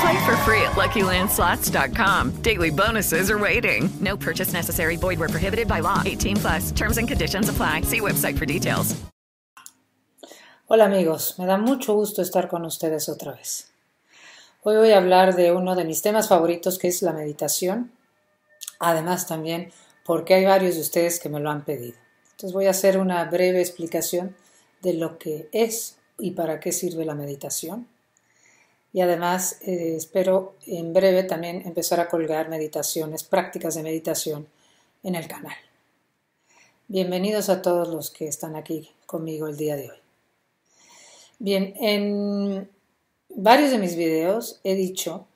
Play for free at LuckyLandSlots.com. Daily bonuses are waiting. No purchase necessary. Void where prohibited by law. 18 plus. Terms and conditions apply. See website for details. Hola amigos, me da mucho gusto estar con ustedes otra vez. Hoy voy a hablar de uno de mis temas favoritos que es la meditación. Además también porque hay varios de ustedes que me lo han pedido. Entonces voy a hacer una breve explicación de lo que es y para qué sirve la meditación. Y además eh, espero en breve también empezar a colgar meditaciones, prácticas de meditación en el canal. Bienvenidos a todos los que están aquí conmigo el día de hoy. Bien, en varios de mis videos he dicho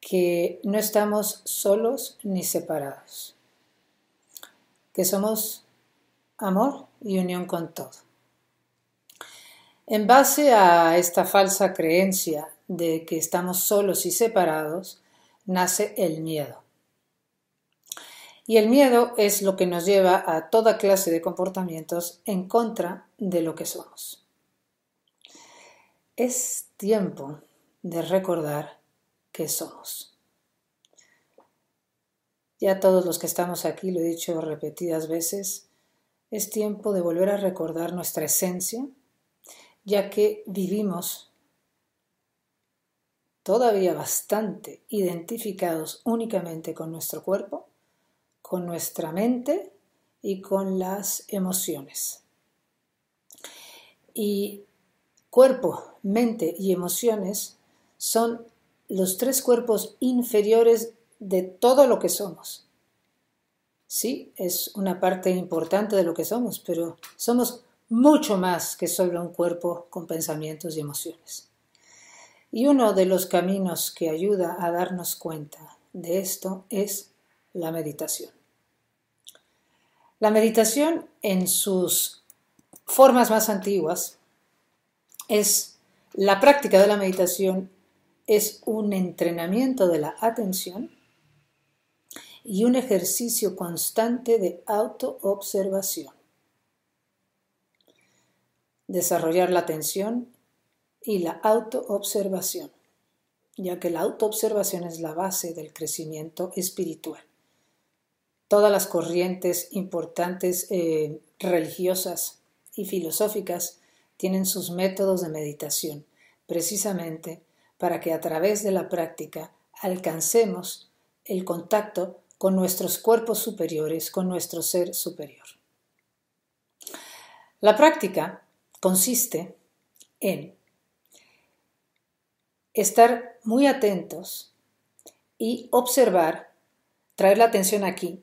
que no estamos solos ni separados, que somos amor y unión con todo. En base a esta falsa creencia de que estamos solos y separados, nace el miedo. Y el miedo es lo que nos lleva a toda clase de comportamientos en contra de lo que somos. Es tiempo de recordar que somos. Ya todos los que estamos aquí, lo he dicho repetidas veces, es tiempo de volver a recordar nuestra esencia, ya que vivimos todavía bastante identificados únicamente con nuestro cuerpo, con nuestra mente y con las emociones. Y cuerpo, mente y emociones son los tres cuerpos inferiores de todo lo que somos. Sí, es una parte importante de lo que somos, pero somos mucho más que solo un cuerpo con pensamientos y emociones. Y uno de los caminos que ayuda a darnos cuenta de esto es la meditación. La meditación en sus formas más antiguas es la práctica de la meditación es un entrenamiento de la atención y un ejercicio constante de autoobservación. Desarrollar la atención y la autoobservación, ya que la autoobservación es la base del crecimiento espiritual. Todas las corrientes importantes eh, religiosas y filosóficas tienen sus métodos de meditación, precisamente para que a través de la práctica alcancemos el contacto con nuestros cuerpos superiores, con nuestro ser superior. La práctica consiste en estar muy atentos y observar, traer la atención aquí,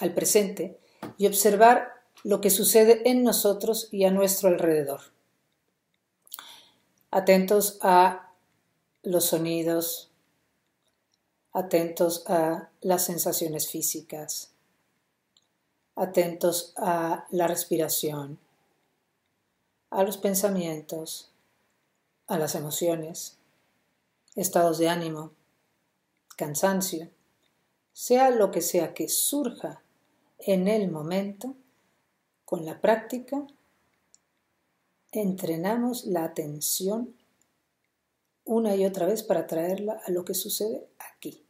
al presente, y observar lo que sucede en nosotros y a nuestro alrededor. Atentos a los sonidos, atentos a las sensaciones físicas, atentos a la respiración, a los pensamientos, a las emociones, estados de ánimo, cansancio, sea lo que sea que surja en el momento, con la práctica, entrenamos la atención una y otra vez para traerla a lo que sucede aquí.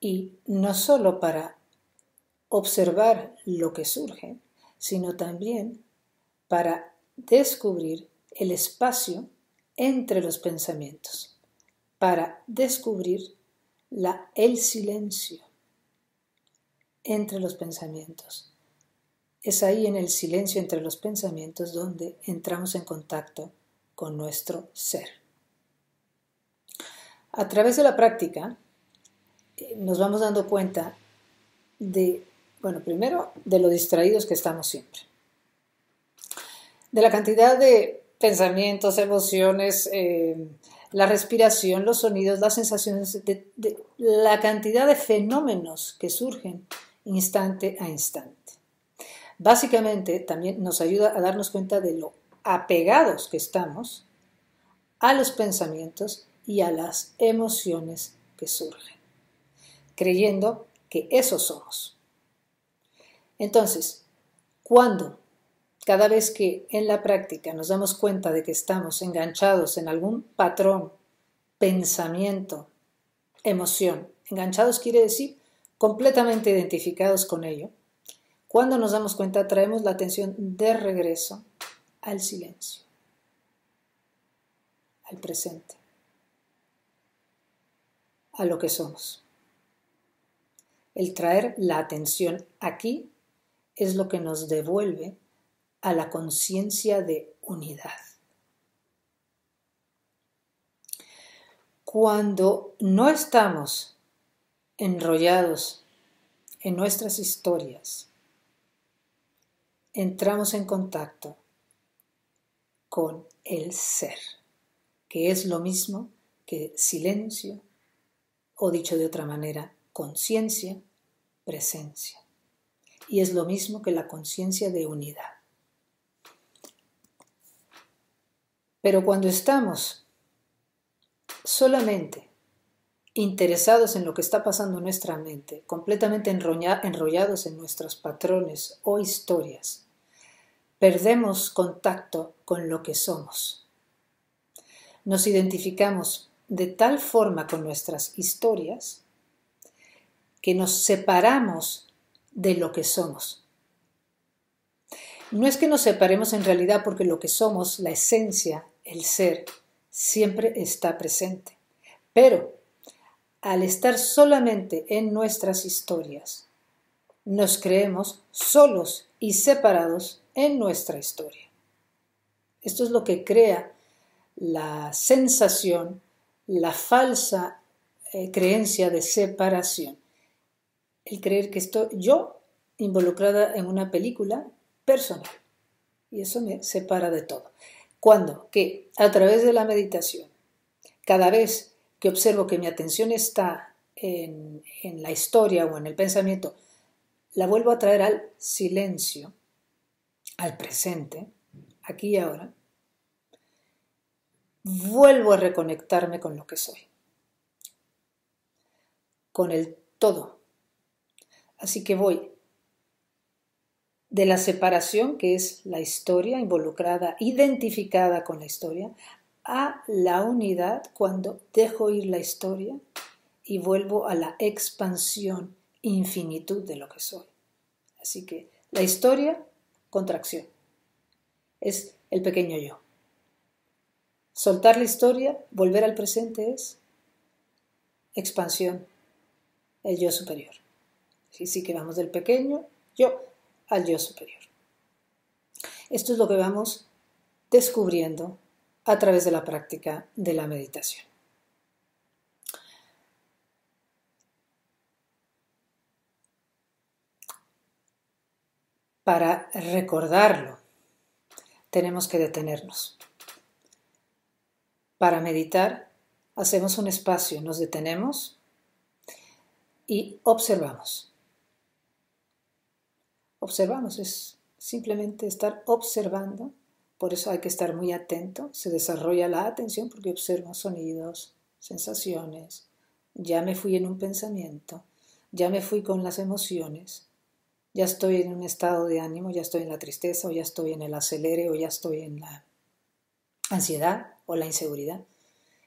Y no solo para observar lo que surge, sino también para descubrir el espacio entre los pensamientos, para descubrir la, el silencio entre los pensamientos, es ahí en el silencio entre los pensamientos donde entramos en contacto con nuestro ser. A través de la práctica eh, nos vamos dando cuenta de, bueno, primero de lo distraídos que estamos siempre, de la cantidad de pensamientos, emociones, eh, la respiración, los sonidos, las sensaciones, la cantidad de fenómenos que surgen instante a instante. Básicamente también nos ayuda a darnos cuenta de lo apegados que estamos a los pensamientos y a las emociones que surgen, creyendo que eso somos. Entonces, cuando cada vez que en la práctica nos damos cuenta de que estamos enganchados en algún patrón, pensamiento, emoción, enganchados quiere decir completamente identificados con ello, cuando nos damos cuenta traemos la atención de regreso al silencio, al presente, a lo que somos. El traer la atención aquí es lo que nos devuelve a la conciencia de unidad. Cuando no estamos enrollados en nuestras historias, entramos en contacto con el ser, que es lo mismo que silencio, o dicho de otra manera, conciencia, presencia. Y es lo mismo que la conciencia de unidad. Pero cuando estamos solamente interesados en lo que está pasando en nuestra mente, completamente enrollados en nuestros patrones o historias, perdemos contacto con lo que somos. Nos identificamos de tal forma con nuestras historias que nos separamos de lo que somos. No es que nos separemos en realidad porque lo que somos, la esencia, el ser, siempre está presente. Pero al estar solamente en nuestras historias, nos creemos solos y separados en nuestra historia. Esto es lo que crea la sensación, la falsa eh, creencia de separación. El creer que estoy yo involucrada en una película personal. Y eso me separa de todo. Cuando que a través de la meditación, cada vez que observo que mi atención está en, la historia o en el pensamiento, la vuelvo a traer al silencio, al presente, aquí y ahora, vuelvo a reconectarme con lo que soy, con el todo. Así que voy de la separación, que es la historia involucrada, identificada con la historia, a la unidad cuando dejo ir la historia y vuelvo a la expansión, infinitud de lo que soy. Así que la historia, contracción, es el pequeño yo. Soltar la historia, volver al presente es expansión, el yo superior. Sí, sí que vamos del pequeño yo al yo superior. Esto es lo que vamos descubriendo a través de la práctica de la meditación. Para recordarlo, tenemos que detenernos. Para meditar, hacemos un espacio, nos detenemos y observamos observamos, es simplemente estar observando, por eso hay que estar muy atento, se desarrolla la atención porque observo sonidos, sensaciones, ya me fui en un pensamiento, ya me fui con las emociones, ya estoy en un estado de ánimo, ya estoy en la tristeza o ya estoy en el acelere o ya estoy en la ansiedad o la inseguridad.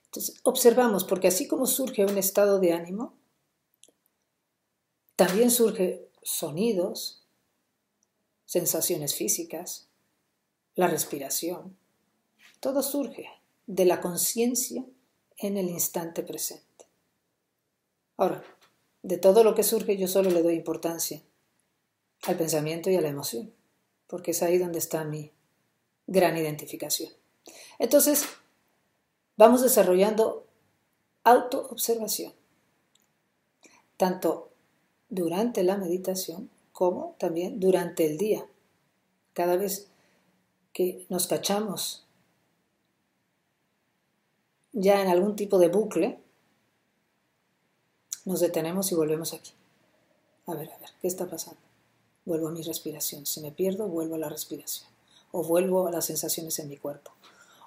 Entonces, observamos, porque así como surge un estado de ánimo, también surge sonidos, sensaciones físicas, la respiración. Todo surge de la conciencia en el instante presente. Ahora, de todo lo que surge yo solo le doy importancia al pensamiento y a la emoción. porque es ahí donde está mi gran identificación. Entonces, vamos desarrollando autoobservación, tanto durante la meditación también durante el día. Cada vez que nos cachamos ya en algún tipo de bucle, nos detenemos y volvemos aquí. A ver, a ver, ¿qué está pasando? Vuelvo a mi respiración. Si me pierdo, vuelvo a la respiración. O vuelvo a las sensaciones en mi cuerpo.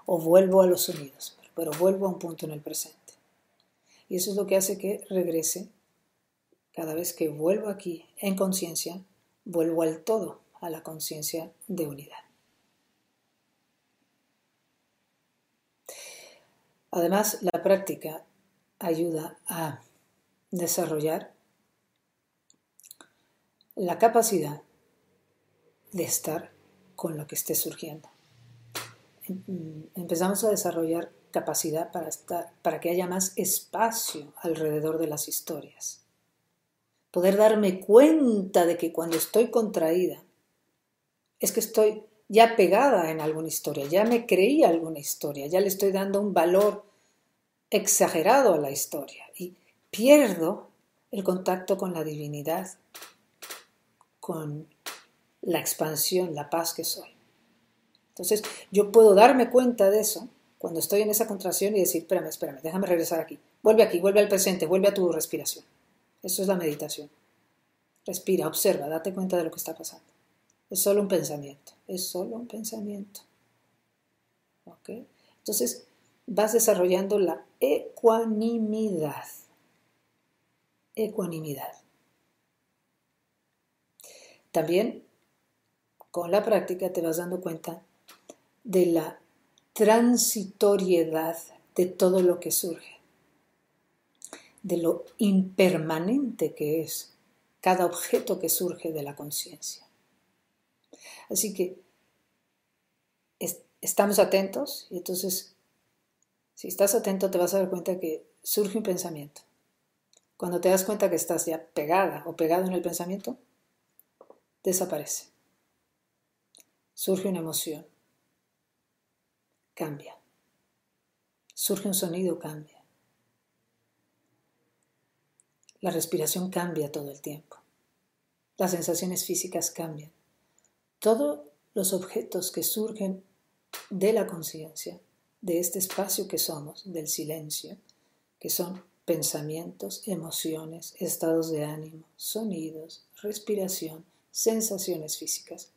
O vuelvo a los sonidos. Pero vuelvo a un punto en el presente. Y eso es lo que hace que regrese. Cada vez que vuelvo aquí en conciencia, vuelvo al todo, a la conciencia de unidad. Además, la práctica ayuda a desarrollar la capacidad de estar con lo que esté surgiendo. Em, empezamos a desarrollar capacidad para, estar, para que haya más espacio alrededor de las historias. Poder darme cuenta de que cuando estoy contraída, es que estoy ya pegada en alguna historia, ya me creí alguna historia, ya le estoy dando un valor exagerado a la historia y pierdo el contacto con la divinidad, con la expansión, la paz que soy. Entonces, yo puedo darme cuenta de eso cuando estoy en esa contracción y decir, espérame, espérame, déjame regresar aquí. Vuelve aquí, vuelve al presente, vuelve a tu respiración. Eso es la meditación. Respira, observa, date cuenta de lo que está pasando. Es solo un pensamiento, es solo un pensamiento. Entonces vas desarrollando la ecuanimidad. Ecuanimidad. También con la práctica te vas dando cuenta de la transitoriedad de todo lo que surge, de lo impermanente que es cada objeto que surge de la conciencia. Así que estamos atentos y entonces, si estás atento te vas a dar cuenta que surge un pensamiento. Cuando te das cuenta que estás ya pegada o pegado en el pensamiento, desaparece. Surge una emoción, cambia. Surge un sonido, cambia. La respiración cambia todo el tiempo. Las sensaciones físicas cambian. Todos los objetos que surgen de la conciencia, de este espacio que somos, del silencio, que son pensamientos, emociones, estados de ánimo, sonidos, respiración, sensaciones físicas.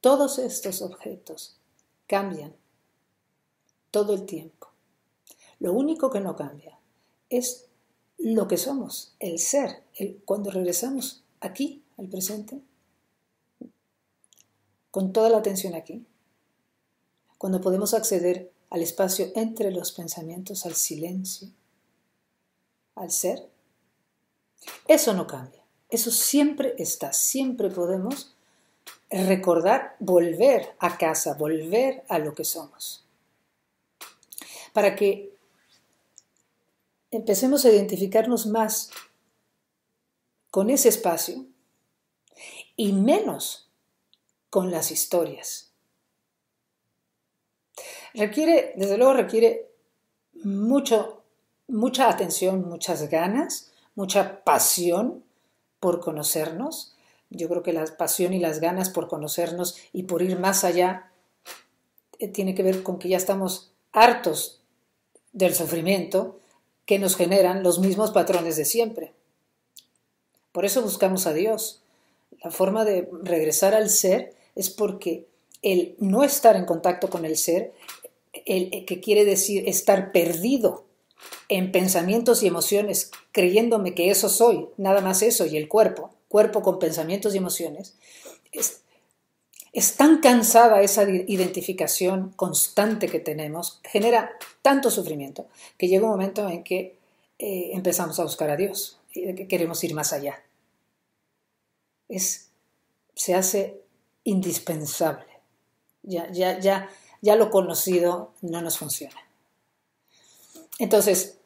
Todos estos objetos cambian todo el tiempo. Lo único que no cambia es lo que somos, el ser. cuando regresamos aquí, al presente, con toda la atención aquí, cuando podemos acceder al espacio entre los pensamientos, al silencio, al ser, eso no cambia, eso siempre está, siempre podemos recordar, volver a casa, volver a lo que somos. Para que empecemos a identificarnos más con ese espacio y menos con las historias. Requiere, desde luego requiere mucho, mucha atención, muchas ganas, mucha pasión por conocernos. Yo creo que la pasión y las ganas por conocernos y por ir más allá eh, tiene que ver con que ya estamos hartos del sufrimiento que nos generan los mismos patrones de siempre. Por eso buscamos a Dios. La forma de regresar al ser es porque el no estar en contacto con el ser, el, que quiere decir estar perdido en pensamientos y emociones, creyéndome que eso soy, nada más eso, y el cuerpo, cuerpo con pensamientos y emociones, es, tan cansada esa identificación constante que tenemos, genera tanto sufrimiento, que llega un momento en que eh, empezamos a buscar a Dios, y que queremos ir más allá. Es, se hace indispensable. Ya, ya, ya, ya lo conocido no nos funciona. Entonces,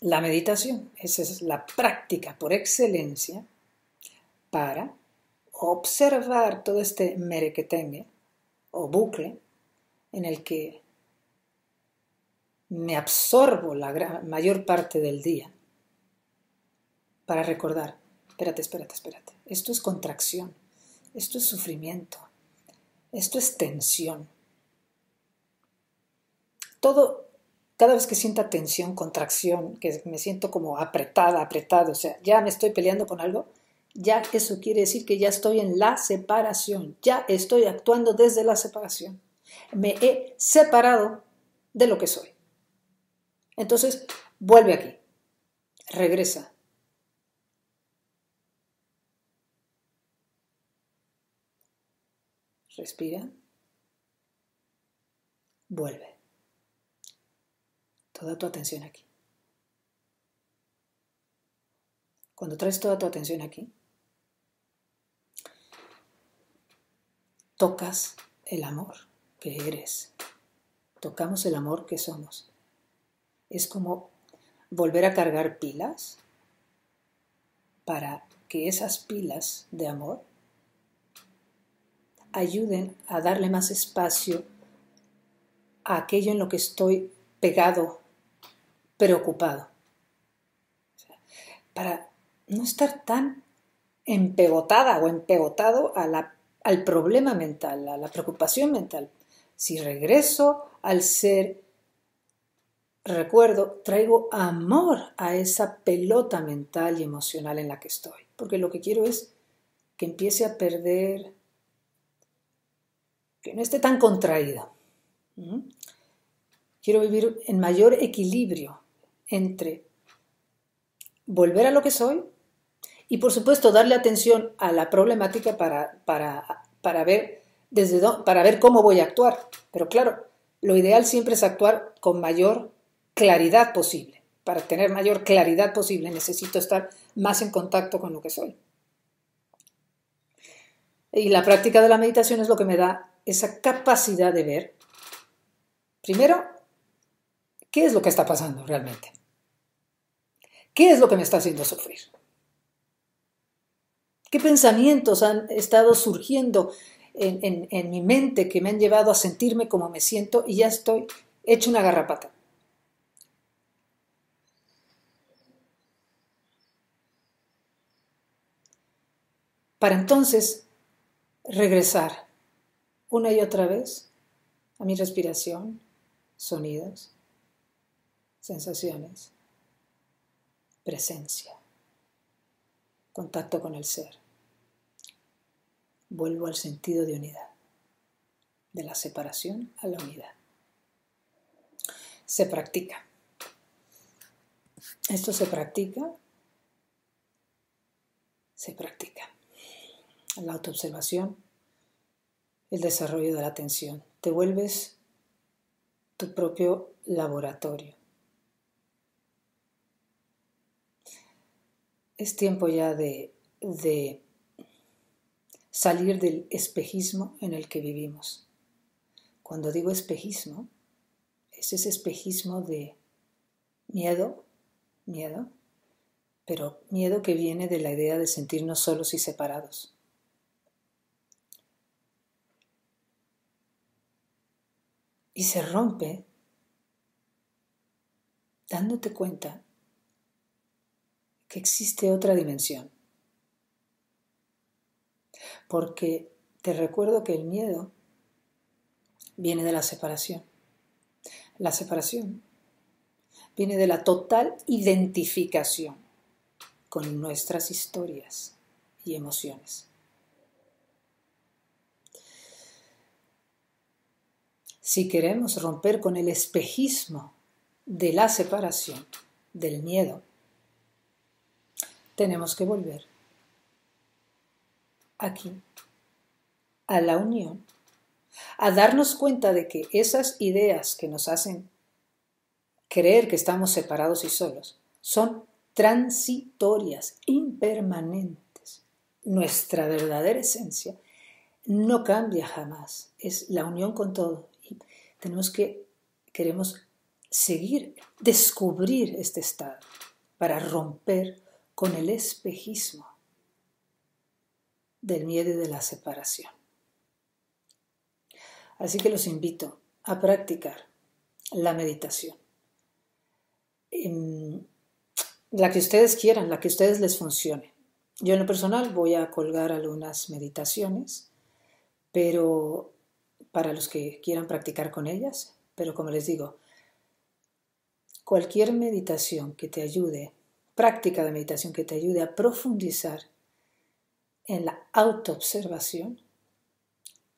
la meditación, esa es la práctica por excelencia para observar todo este merequetengue o bucle en el que me absorbo la mayor parte del día para recordar, espérate, espérate, espérate, esto es contracción, esto es sufrimiento, esto es tensión. Todo, cada vez que sienta tensión, contracción, que me siento como apretada, apretado, o sea, ya me estoy peleando con algo, ya eso quiere decir que ya estoy en la separación, ya estoy actuando desde la separación. Me he separado de lo que soy. Entonces, vuelve aquí, regresa. Respira. Vuelve. Toda tu atención aquí. Cuando traes toda tu atención aquí, tocas el amor que eres. Tocamos el amor que somos. Es como volver a cargar pilas para que esas pilas de amor ayuden a darle más espacio a aquello en lo que estoy pegado, preocupado. Para no estar tan empegotada o empegotado a la, al problema mental, a la preocupación mental. Si regreso al ser, recuerdo, traigo amor a esa pelota mental y emocional en la que estoy. Porque lo que quiero es que empiece a perder que no esté tan contraído. Quiero vivir en mayor equilibrio entre volver a lo que soy y por supuesto darle atención a la problemática para, para, para ver desde para ver cómo voy a actuar. Pero claro, lo ideal siempre es actuar con mayor claridad posible. Para tener mayor claridad posible necesito estar más en contacto con lo que soy. Y la práctica de la meditación es lo que me da esa capacidad de ver, primero, qué es lo que está pasando realmente. ¿Qué es lo que me está haciendo sufrir? ¿Qué pensamientos han estado surgiendo en, mi mente que me han llevado a sentirme como me siento y ya estoy hecho una garrapata? Para entonces regresar una y otra vez a mi respiración, sonidos, sensaciones, presencia, contacto con el ser. Vuelvo al sentido de unidad, de la separación a la unidad. Se practica. Esto se practica, se practica. La autoobservación el desarrollo de la atención. Te vuelves tu propio laboratorio. Es tiempo ya de, de salir del espejismo en el que vivimos. Cuando digo espejismo, es ese espejismo de miedo, miedo, pero miedo que viene de la idea de sentirnos solos y separados. y se rompe dándote cuenta que existe otra dimensión. Porque te recuerdo que el miedo viene de la separación. La separación viene de la total identificación con nuestras historias y emociones. Si queremos romper con el espejismo de la separación, del miedo, tenemos que volver aquí, a la unión, a darnos cuenta de que esas ideas que nos hacen creer que estamos separados y solos son transitorias, impermanentes. Nuestra verdadera esencia no cambia jamás, es la unión con todo tenemos que, queremos seguir, descubrir este estado para romper con el espejismo. del miedo y de la separación. Así que los invito a practicar la meditación. La que ustedes quieran, la que ustedes les funcione. Yo en lo personal voy a colgar algunas meditaciones, pero para los que quieran practicar con ellas, pero como les digo, cualquier meditación que te ayude, práctica de meditación que te ayude a profundizar en la autoobservación,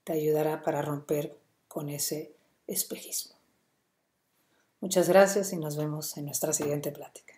te ayudará para romper con ese espejismo. Muchas gracias y nos vemos en nuestra siguiente plática.